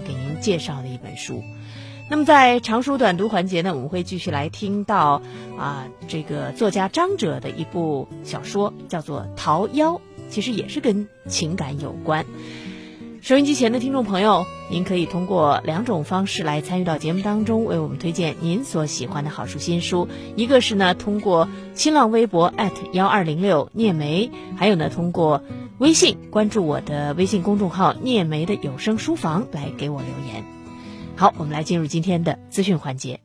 给您介绍的一本书。那么在长书短读环节呢，我们会继续来听到啊，这个作家张哲的一部小说，叫做《桃夭》，其实也是跟情感有关。收音机前的听众朋友，您可以通过两种方式来参与到节目当中，为我们推荐您所喜欢的好书新书。一个是呢，通过新浪微博幺二零六聂梅，还有呢，通过微信关注我的微信公众号“聂梅的有声书房”来给我留言。好，我们来进入今天的资讯环节。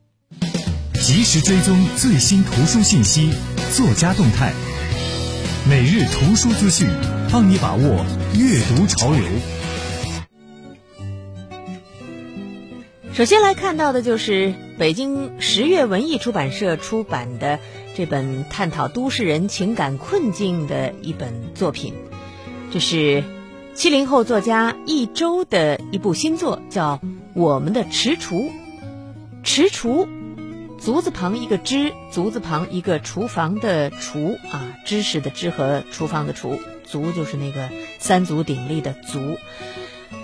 及时追踪最新图书信息、作家动态，每日图书资讯，帮你把握阅读潮流。首先来看到的就是北京十月文艺出版社出版的这本探讨都市人情感困境的一本作品，这是。七零后作家一周的一部新作叫《我们的池厨》，池厨，足字旁一个知，足字旁一个厨房的厨啊，知识的知和厨房的厨，足就是那个三足鼎立的足，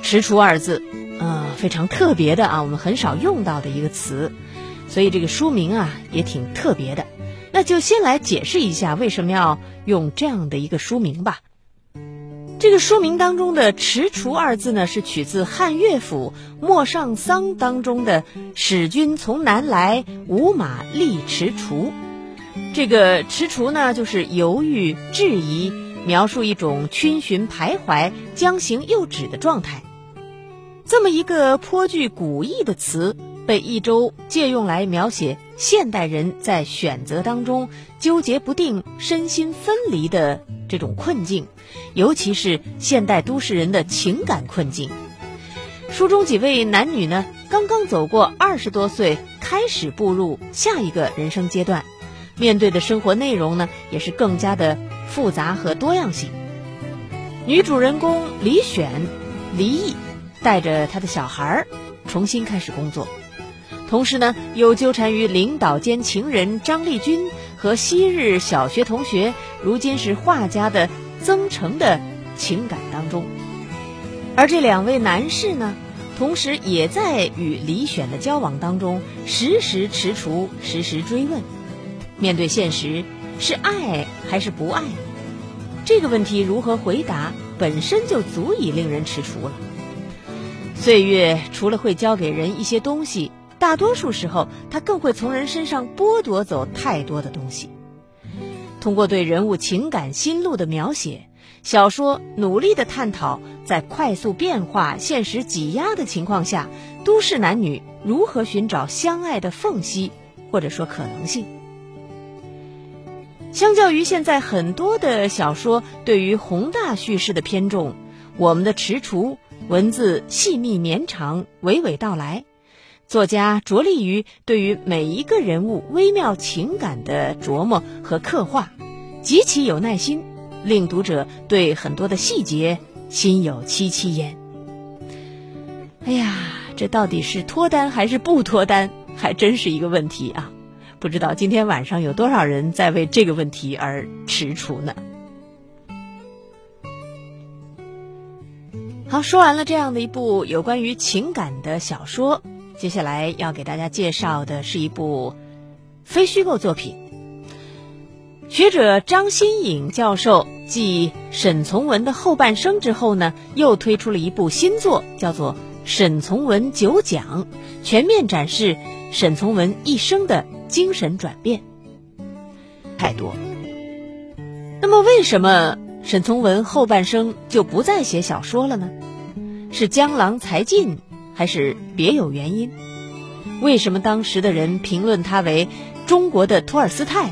池厨二字，啊，非常特别的啊，我们很少用到的一个词，所以这个书名啊也挺特别的。那就先来解释一下为什么要用这样的一个书名吧。这个书名当中的“踟蹰”二字呢，是取自汉乐府《陌上桑》当中的“使君从南来，吾马力踟蹰”。这个“踟蹰”呢，就是犹豫、质疑，描述一种逡巡徘徊、将行又止的状态。这么一个颇具古意的词，被一周借用来描写现代人在选择当中纠结不定、身心分离的。这种困境，尤其是现代都市人的情感困境。书中几位男女呢，刚刚走过二十多岁，开始步入下一个人生阶段，面对的生活内容呢，也是更加的复杂和多样性。女主人公李选离异，带着他的小孩儿重新开始工作，同时呢，又纠缠于领导兼情人张丽君。和昔日小学同学，如今是画家的曾诚的情感当中，而这两位男士呢，同时也在与李选的交往当中，时时踟蹰，时时追问。面对现实，是爱还是不爱？这个问题如何回答，本身就足以令人踟蹰了。岁月除了会教给人一些东西。大多数时候，它更会从人身上剥夺走太多的东西。通过对人物情感心路的描写，小说努力的探讨在快速变化、现实挤压的情况下，都市男女如何寻找相爱的缝隙，或者说可能性。相较于现在很多的小说对于宏大叙事的偏重，我们的踟蹰文字细密绵长，娓娓道来。作家着力于对于每一个人物微妙情感的琢磨和刻画，极其有耐心，令读者对很多的细节心有戚戚焉。哎呀，这到底是脱单还是不脱单，还真是一个问题啊！不知道今天晚上有多少人在为这个问题而踟蹰呢？好，说完了这样的一部有关于情感的小说。接下来要给大家介绍的是一部非虚构作品。学者张新颖教授继沈从文的后半生之后呢，又推出了一部新作，叫做《沈从文九讲》，全面展示沈从文一生的精神转变。太多。那么，为什么沈从文后半生就不再写小说了呢？是江郎才尽？还是别有原因？为什么当时的人评论他为中国的托尔斯泰？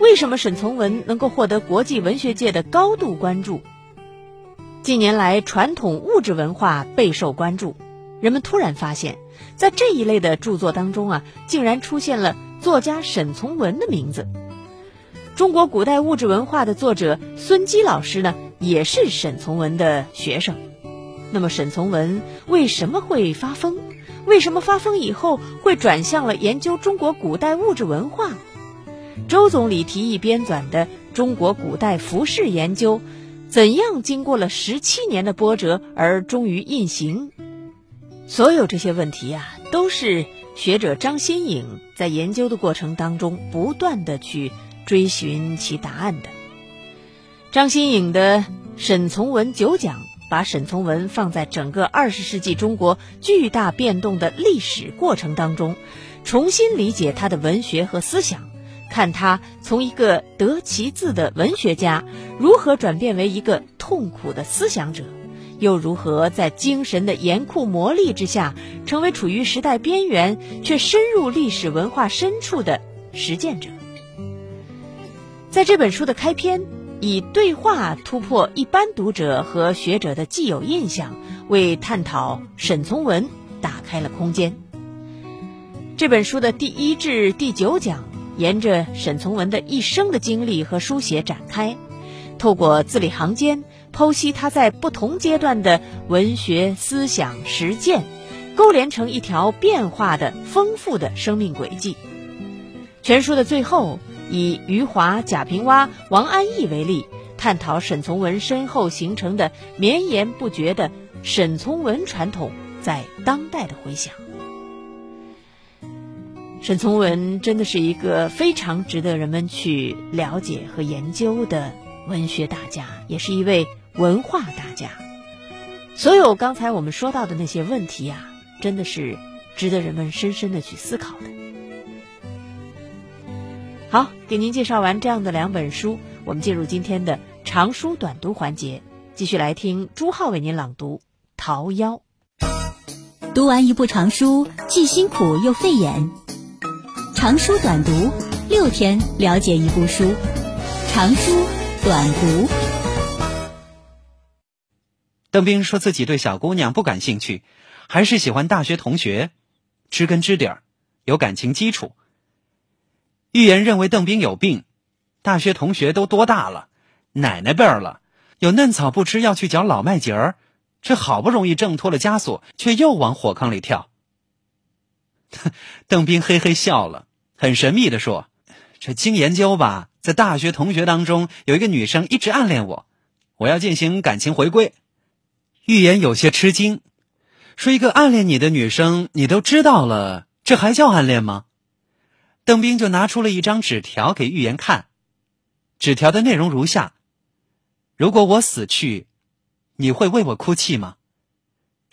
为什么沈从文能够获得国际文学界的高度关注？近年来，传统物质文化备受关注，人们突然发现，在这一类的著作当中啊，竟然出现了作家沈从文的名字。中国古代物质文化的作者孙基老师呢，也是沈从文的学生。那么沈从文为什么会发疯？为什么发疯以后会转向了研究中国古代物质文化？周总理提议编纂的《中国古代服饰研究》，怎样经过了十七年的波折而终于印行？所有这些问题啊，都是学者张新颖在研究的过程当中不断的去追寻其答案的。张新颖的沈从文九讲，把沈从文放在整个二十世纪中国巨大变动的历史过程当中，重新理解他的文学和思想。看他从一个得其字的文学家，如何转变为一个痛苦的思想者，又如何在精神的严酷磨砺之下，成为处于时代边缘却深入历史文化深处的实践者。在这本书的开篇，以对话突破一般读者和学者的既有印象，为探讨沈从文打开了空间。这本书的第一至第九讲。沿着沈从文的一生的经历和书写展开，透过字里行间剖析他在不同阶段的文学思想实践，勾连成一条变化的丰富的生命轨迹。全书的最后，以余华、贾平凹、王安忆为例，探讨沈从文身后形成的绵延不绝的沈从文传统在当代的回响。沈从文真的是一个非常值得人们去了解和研究的文学大家，也是一位文化大家。所有刚才我们说到的那些问题啊，真的是值得人们深深的去思考的。好，给您介绍完这样的两本书，我们进入今天的长书短读环节，继续来听朱浩为您朗读《桃夭》。读完一部长书，既辛苦又费眼。长书短读，六天了解一部书。长书短读。邓斌说自己对小姑娘不感兴趣，还是喜欢大学同学，知根知底儿，有感情基础。预言认为邓斌有病，大学同学都多大了，奶奶辈儿了，有嫩草不吃要去嚼老麦秸儿，这好不容易挣脱了枷锁，却又往火坑里跳。邓斌嘿嘿笑了。很神秘的说：“这经研究吧，在大学同学当中有一个女生一直暗恋我，我要进行感情回归。”预言有些吃惊，说：“一个暗恋你的女生，你都知道了，这还叫暗恋吗？”邓斌就拿出了一张纸条给预言看，纸条的内容如下：“如果我死去，你会为我哭泣吗？”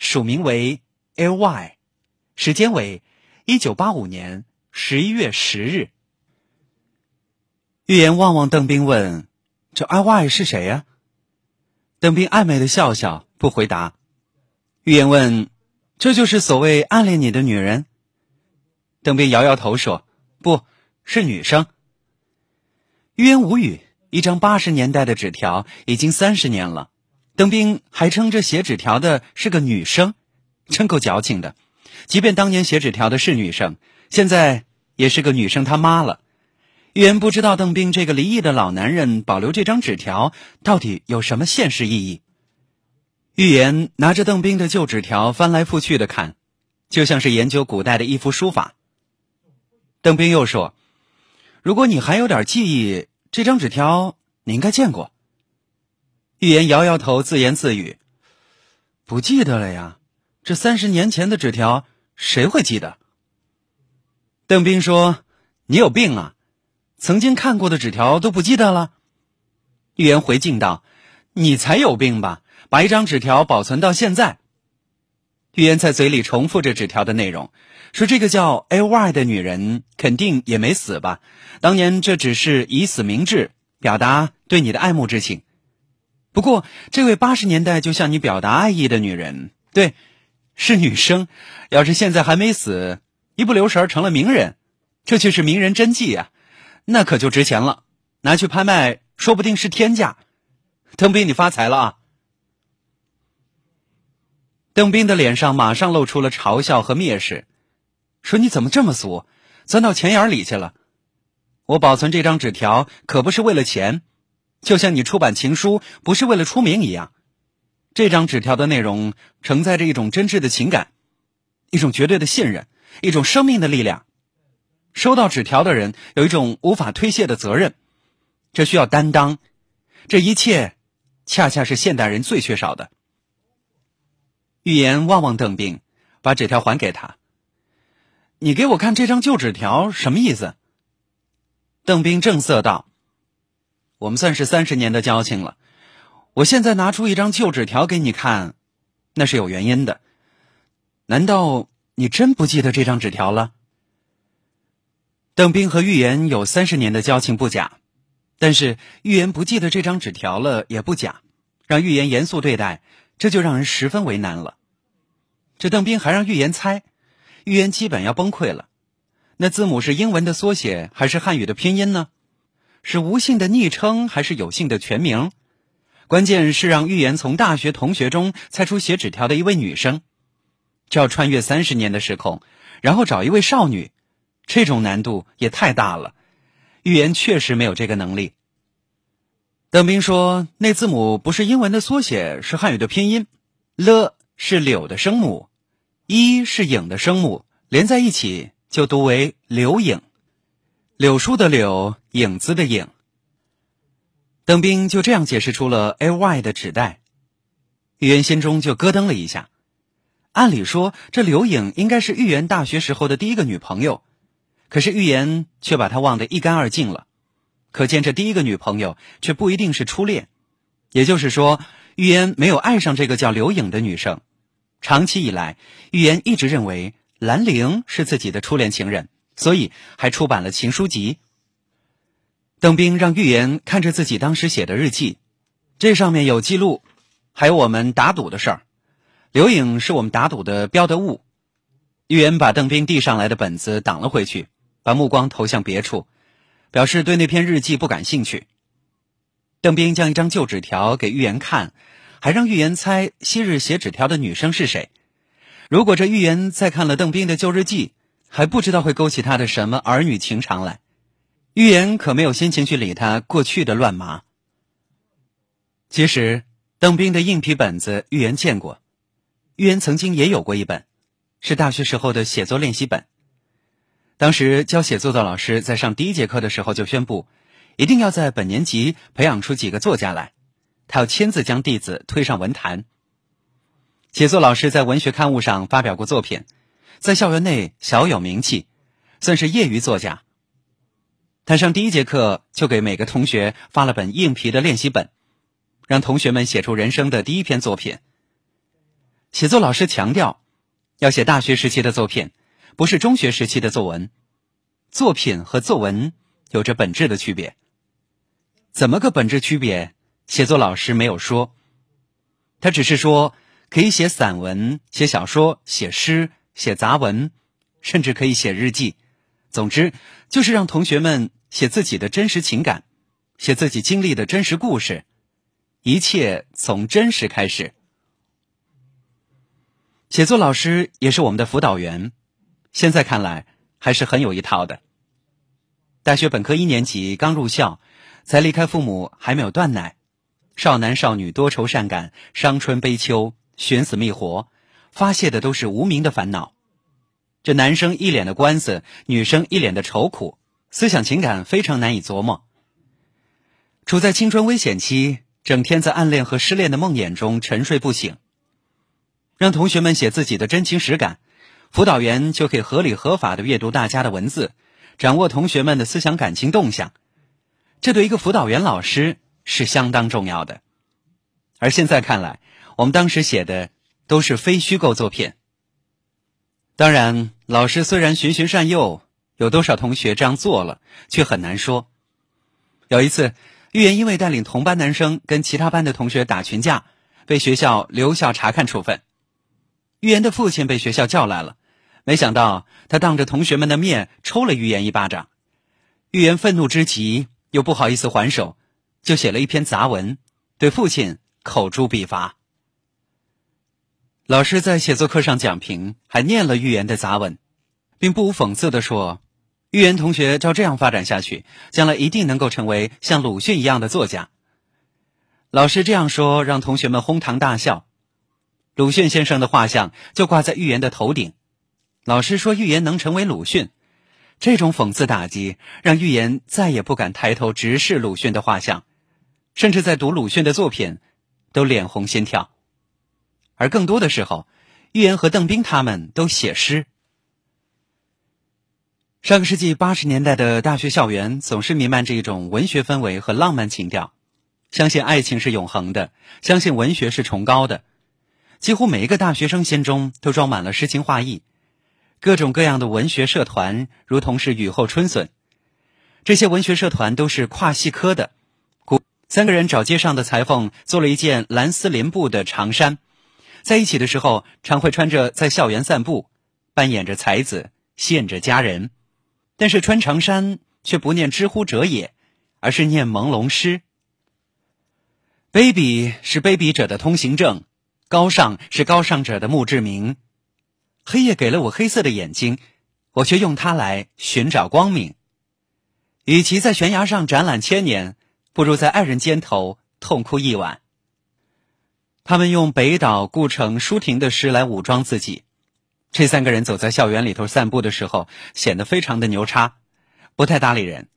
署名为 L Y，时间为一九八五年。十一月十日，预言望望邓斌问：“这 I Y 是谁呀？”邓斌暧昧的笑笑，不回答。预言问：“这就是所谓暗恋你的女人？”邓斌摇摇头说：“不是女生。”预言无语。一张八十年代的纸条，已经三十年了，邓斌还称这写纸条的是个女生，真够矫情的。即便当年写纸条的是女生，现在。也是个女生他妈了，预言不知道邓斌这个离异的老男人保留这张纸条到底有什么现实意义。预言拿着邓斌的旧纸条翻来覆去的看，就像是研究古代的一幅书法。邓斌又说：“如果你还有点记忆，这张纸条你应该见过。”预言摇摇头，自言自语：“不记得了呀，这三十年前的纸条谁会记得？”邓斌说：“你有病啊！曾经看过的纸条都不记得了。”预言回敬道：“你才有病吧！把一张纸条保存到现在。”预言在嘴里重复着纸条的内容，说：“这个叫 A Y 的女人肯定也没死吧？当年这只是以死明志，表达对你的爱慕之情。不过，这位八十年代就向你表达爱意的女人，对，是女生。要是现在还没死。”一不留神成了名人，这却是名人真迹啊，那可就值钱了，拿去拍卖说不定是天价。邓斌，你发财了啊！邓斌的脸上马上露出了嘲笑和蔑视，说：“你怎么这么俗，钻到钱眼里去了？我保存这张纸条可不是为了钱，就像你出版情书不是为了出名一样。这张纸条的内容承载着一种真挚的情感，一种绝对的信任。”一种生命的力量，收到纸条的人有一种无法推卸的责任，这需要担当，这一切恰恰是现代人最缺少的。预言望望邓斌，把纸条还给他。你给我看这张旧纸条什么意思？邓斌正色道：“我们算是三十年的交情了，我现在拿出一张旧纸条给你看，那是有原因的。难道你真不记得这张纸条了？”邓斌和预言有三十年的交情不假，但是预言不记得这张纸条了也不假，让预言严肃对待，这就让人十分为难了。这邓斌还让预言猜。预言基本要崩溃了，那字母是英文的缩写还是汉语的拼音呢？是无姓的昵称还是有姓的全名？关键是让预言从大学同学中猜出写纸条的一位女生，这要穿越三十年的时空，然后找一位少女，这种难度也太大了。预言确实没有这个能力。邓斌说，那字母不是英文的缩写，是汉语的拼音了，是柳的声母。一是影的声母连在一起就读为柳影，柳树的柳，影子的影。邓斌就这样解释出了 A Y 的纸袋，玉言心中就咯噔了一下。按理说，这柳影应该是玉言大学时候的第一个女朋友，可是玉言却把她忘得一干二净了。可见这第一个女朋友却不一定是初恋，也就是说，玉言没有爱上这个叫刘影的女生。长期以来，预言一直认为兰陵是自己的初恋情人，所以还出版了情书集。邓斌让预言看着自己当时写的日记，这上面有记录，还有我们打赌的事儿。刘颖是我们打赌的标的物。预言把邓斌递上来的本子挡了回去，把目光投向别处，表示对那篇日记不感兴趣。邓斌将一张旧纸条给预言看。还让预言猜昔日写纸条的女生是谁。如果这预言再看了邓斌的旧日记，还不知道会勾起他的什么儿女情长来。预言可没有心情去理他过去的乱麻。其实，邓斌的硬皮本子预言见过，预言曾经也有过一本，是大学时候的写作练习本。当时教写作的老师在上第一节课的时候就宣布，一定要在本年级培养出几个作家来。他要亲自将弟子推上文坛。写作老师在文学刊物上发表过作品，在校园内小有名气，算是业余作家。他上第一节课就给每个同学发了本硬皮的练习本，让同学们写出人生的第一篇作品。写作老师强调，要写大学时期的作品，不是中学时期的作文。作品和作文有着本质的区别。怎么个本质区别？写作老师没有说，他只是说可以写散文、写小说、写诗、写杂文，甚至可以写日记。总之，就是让同学们写自己的真实情感，写自己经历的真实故事，一切从真实开始。写作老师也是我们的辅导员，现在看来还是很有一套的。大学本科一年级刚入校，才离开父母，还没有断奶。少男少女多愁善感，伤春悲秋，寻死觅活，发泄的都是无名的烦恼。这男生一脸的官司，女生一脸的愁苦，思想情感非常难以琢磨。处在青春危险期，整天在暗恋和失恋的梦魇中沉睡不醒。让同学们写自己的真情实感，辅导员就可以合理合法的阅读大家的文字，掌握同学们的思想感情动向。这对一个辅导员老师。是相当重要的，而现在看来，我们当时写的都是非虚构作品。当然，老师虽然循循善诱，有多少同学这样做了，却很难说。有一次，预言因为带领同班男生跟其他班的同学打群架，被学校留校查看处分。预言的父亲被学校叫来了，没想到他当着同学们的面抽了预言一巴掌。预言愤怒之极，又不好意思还手。就写了一篇杂文，对父亲口诛笔伐。老师在写作课上讲评，还念了预言的杂文，并不无讽刺的说：“预言同学照这样发展下去，将来一定能够成为像鲁迅一样的作家。”老师这样说，让同学们哄堂大笑。鲁迅先生的画像就挂在预言的头顶，老师说预言能成为鲁迅。这种讽刺打击，让预言再也不敢抬头直视鲁迅的画像。甚至在读鲁迅的作品，都脸红心跳。而更多的时候，寓言和邓冰他们都写诗。上个世纪八十年代的大学校园总是弥漫着一种文学氛围和浪漫情调，相信爱情是永恒的，相信文学是崇高的。几乎每一个大学生心中都装满了诗情画意，各种各样的文学社团如同是雨后春笋。这些文学社团都是跨系科的。三个人找街上的裁缝做了一件蓝丝连布的长衫，在一起的时候常会穿着在校园散步，扮演着才子，献着佳人。但是穿长衫却不念知乎者也，而是念朦胧诗。卑鄙是卑鄙者的通行证，高尚是高尚者的墓志铭。黑夜给了我黑色的眼睛，我却用它来寻找光明。与其在悬崖上展览千年，不如在爱人肩头痛哭一晚。他们用北岛、顾城、舒婷的诗来武装自己。这三个人走在校园里头散步的时候，显得非常的牛叉，不太搭理人。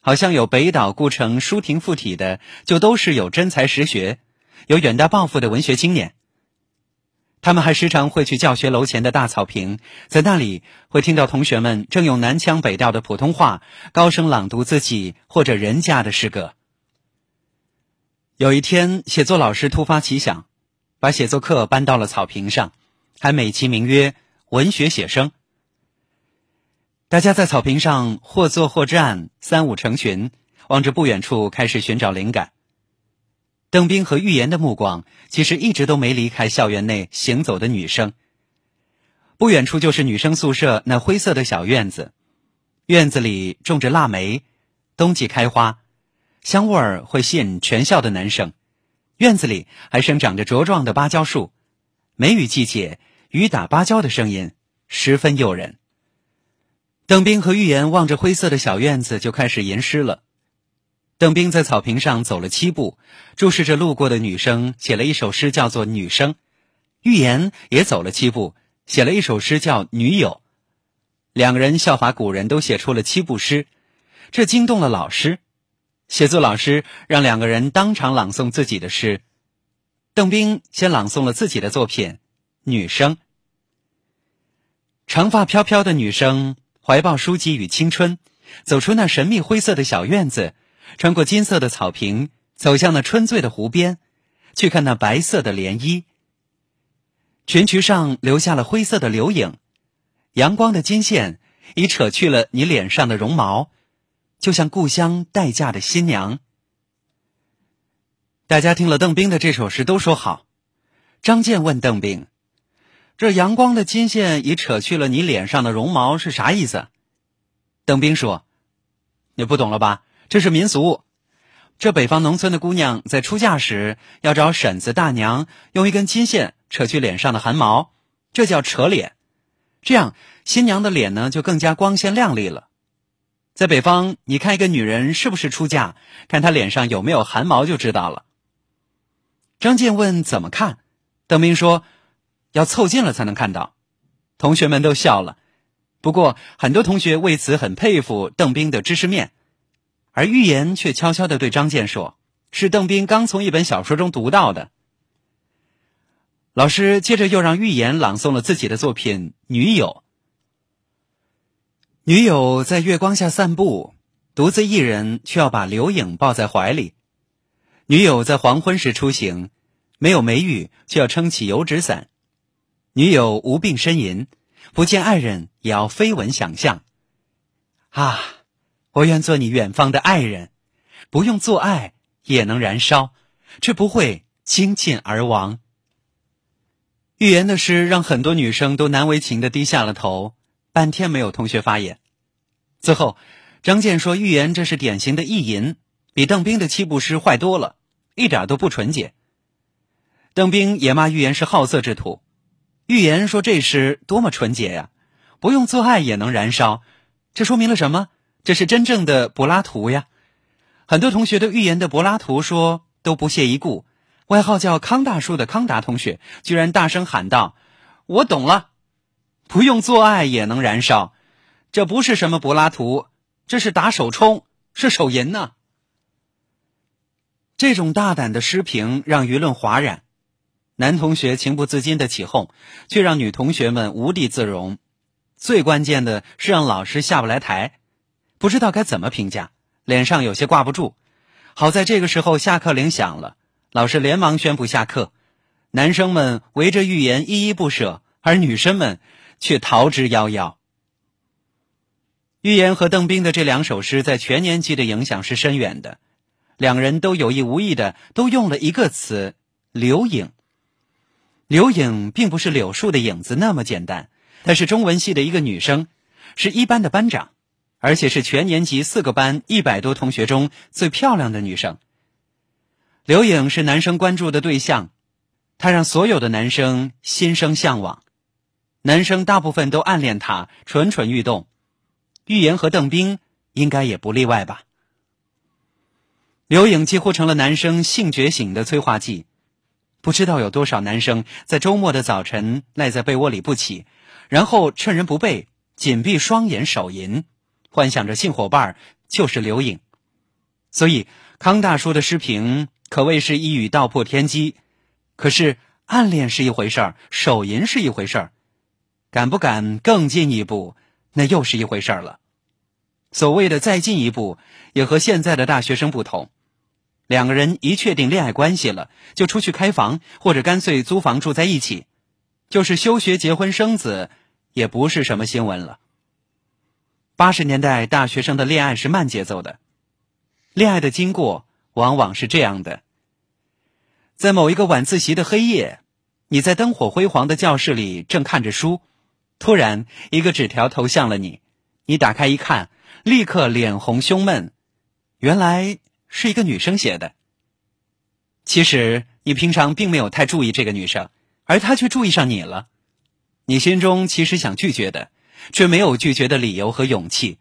好像有北岛、顾城、舒婷附体的，就都是有真才实学、有远大抱负的文学青年。他们还时常会去教学楼前的大草坪，在那里会听到同学们正用南腔北调的普通话高声朗读自己或者人家的诗歌。有一天，写作老师突发奇想，把写作课搬到了草坪上，还美其名曰。文学写生，大家在草坪上或坐或站，三五成群，望着不远处开始寻找灵感。邓冰和预言的目光其实一直都没离开校园内行走的女生。不远处就是女生宿舍那灰色的小院子，院子里种着腊梅，冬季开花，香味儿会吸引全校的男生。院子里还生长着茁壮的芭蕉树，梅雨季节。雨打芭蕉的声音十分诱人。邓斌和玉言望着灰色的小院子，就开始吟诗了。邓冰在草坪上走了七步，注视着路过的女生，写了一首诗，叫做《女生》。预言也走了七步，写了一首诗，叫《女友》。两个人效法古人，都写出了七步诗，这惊动了老师。写作老师让两个人当场朗诵自己的诗。邓冰先朗诵了自己的作品《女生》。长发飘飘的女生怀抱书籍与青春，走出那神秘灰色的小院子，穿过金色的草坪，走向那春醉的湖边，去看那白色的涟漪。裙裙上留下了灰色的留影，阳光的金线已扯去了你脸上的绒毛，就像故乡待嫁的新娘。大家听了邓冰的这首诗，都说好。张健问邓冰。这阳光的金线已扯去了你脸上的绒毛是啥意思？邓冰说：“你不懂了吧？这是民俗。这北方农村的姑娘在出嫁时要找婶子、大娘用一根金线扯去脸上的汗毛，这叫扯脸。这样新娘的脸呢就更加光鲜亮丽了。在北方，你看一个女人是不是出嫁，看她脸上有没有汗毛就知道了。”张健问：“怎么看？”邓斌说。要凑近了才能看到，同学们都笑了。不过很多同学为此很佩服邓斌的知识面，而预言却悄悄的对张健说：“是邓斌刚从一本小说中读到的。”老师接着又让预言朗诵了自己的作品《女友》。女友在月光下散步，独自一人却要把留影抱在怀里。女友在黄昏时出行，没有梅雨，却要撑起油纸伞。女友无病呻吟，不见爱人也要飞吻想象。啊，我愿做你远方的爱人，不用做爱也能燃烧，却不会倾尽而亡。预言的诗让很多女生都难为情的低下了头，半天没有同学发言。最后，张健说：“预言这是典型的意淫，比邓冰的七步诗坏多了，一点都不纯洁。”邓冰也骂预言是好色之徒。预言说这诗多么纯洁呀，不用做爱也能燃烧，这说明了什么？这是真正的柏拉图呀！很多同学对预言的柏拉图说都不屑一顾，外号叫康大叔的康达同学居然大声喊道：“我懂了，不用做爱也能燃烧，这不是什么柏拉图，这是打手冲，是手淫呢。”这种大胆的诗评让舆论哗然。男同学情不自禁的起哄，却让女同学们无地自容。最关键的是让老师下不来台，不知道该怎么评价，脸上有些挂不住。好在这个时候下课铃响了，老师连忙宣布下课。男生们围着预言依依不舍，而女生们却逃之夭夭。预言和邓冰的这两首诗在全年级的影响是深远的，两人都有意无意的都用了一个词“留影”。柳影并不是柳树的影子那么简单，她是中文系的一个女生，是一班的班长，而且是全年级四个班一百多同学中最漂亮的女生。刘颖是男生关注的对象，她让所有的男生心生向往，男生大部分都暗恋她，蠢蠢欲动。预言和邓冰应该也不例外吧。刘颖几乎成了男生性觉醒的催化剂。不知道有多少男生在周末的早晨赖在被窝里不起，然后趁人不备紧闭双眼手淫，幻想着性伙伴就是刘影。所以康大叔的诗评可谓是一语道破天机。可是暗恋是一回事儿，手淫是一回事儿，敢不敢更进一步，那又是一回事儿了。所谓的再进一步，也和现在的大学生不同。两个人一确定恋爱关系了，就出去开房，或者干脆租房住在一起，就是休学、结婚、生子，也不是什么新闻了。八十年代大学生的恋爱是慢节奏的，恋爱的经过往往是这样的：在某一个晚自习的黑夜，你在灯火辉煌的教室里正看着书，突然一个纸条投向了你，你打开一看，立刻脸红胸闷，原来。是一个女生写的。其实你平常并没有太注意这个女生，而她却注意上你了。你心中其实想拒绝的，却没有拒绝的理由和勇气。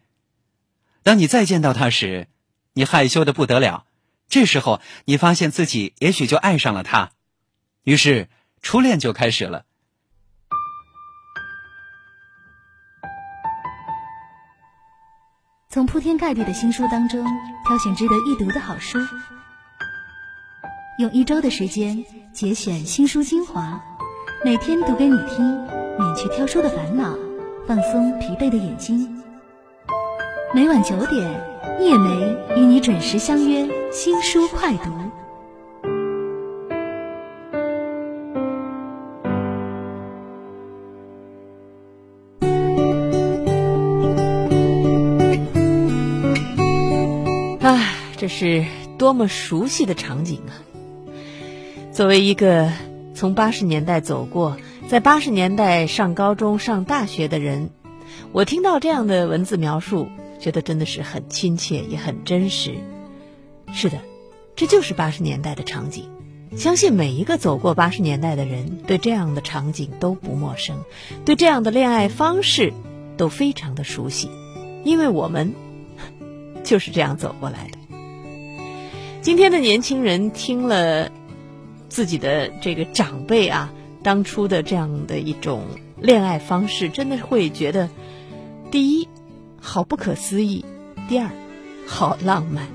当你再见到他时，你害羞的不得了。这时候，你发现自己也许就爱上了他，于是初恋就开始了。从铺天盖地的新书当中挑选值得一读的好书，用一周的时间节选新书精华，每天读给你听，免去挑书的烦恼，放松疲惫的眼睛。每晚九点，叶梅与你准时相约新书快读。这是多么熟悉的场景啊！作为一个从八十年代走过，在八十年代上高中、上大学的人，我听到这样的文字描述，觉得真的是很亲切，也很真实。是的，这就是八十年代的场景。相信每一个走过八十年代的人，对这样的场景都不陌生，对这样的恋爱方式都非常的熟悉，因为我们 就是这样走过来的。今天的年轻人听了自己的这个长辈啊，当初的这样的一种恋爱方式，真的会觉得，第一，好不可思议；第二，好浪漫。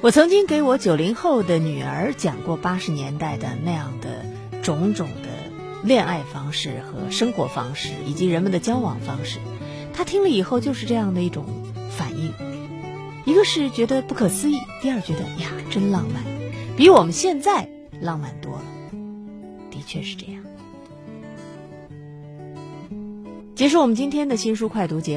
我曾经给我九零后的女儿讲过八十年代的那样的种种的恋爱方式和生活方式，以及人们的交往方式，她听了以后就是这样的一种反应。一个是觉得不可思议，第二觉得呀真浪漫，比我们现在浪漫多了，确是这样。结束我们今天的新书快读节目。